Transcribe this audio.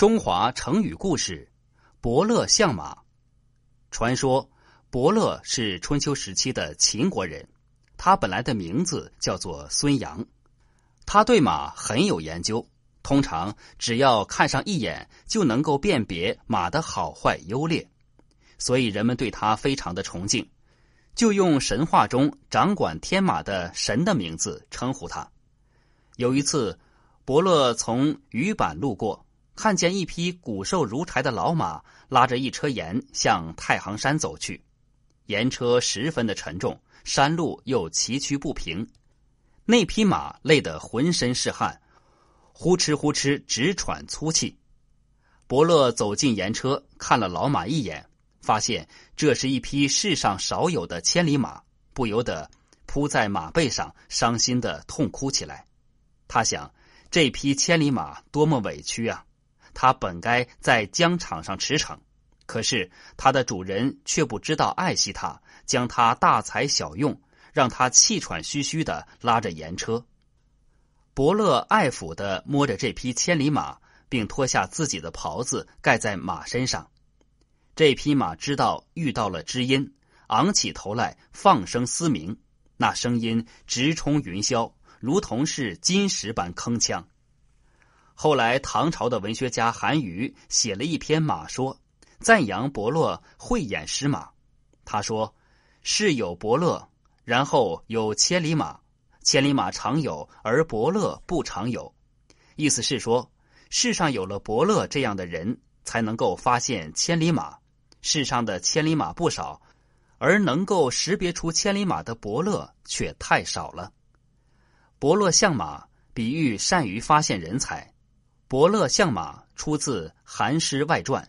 中华成语故事：伯乐相马。传说伯乐是春秋时期的秦国人，他本来的名字叫做孙阳。他对马很有研究，通常只要看上一眼就能够辨别马的好坏优劣，所以人们对他非常的崇敬，就用神话中掌管天马的神的名字称呼他。有一次，伯乐从鱼板路过。看见一匹骨瘦如柴的老马拉着一车盐向太行山走去，盐车十分的沉重，山路又崎岖不平，那匹马累得浑身是汗，呼哧呼哧直喘粗气。伯乐走进盐车，看了老马一眼，发现这是一匹世上少有的千里马，不由得扑在马背上，伤心的痛哭起来。他想，这匹千里马多么委屈啊！他本该在疆场上驰骋，可是他的主人却不知道爱惜他，将他大材小用，让他气喘吁吁的拉着盐车。伯乐爱抚的摸着这匹千里马，并脱下自己的袍子盖在马身上。这匹马知道遇到了知音，昂起头来放声嘶鸣，那声音直冲云霄，如同是金石般铿锵。后来，唐朝的文学家韩愈写了一篇马说，赞扬伯乐慧眼识马。他说：“世有伯乐，然后有千里马。千里马常有，而伯乐不常有。”意思是说，世上有了伯乐这样的人，才能够发现千里马。世上的千里马不少，而能够识别出千里马的伯乐却太少了。伯乐相马，比喻善于发现人才。伯乐相马出自《韩诗外传》。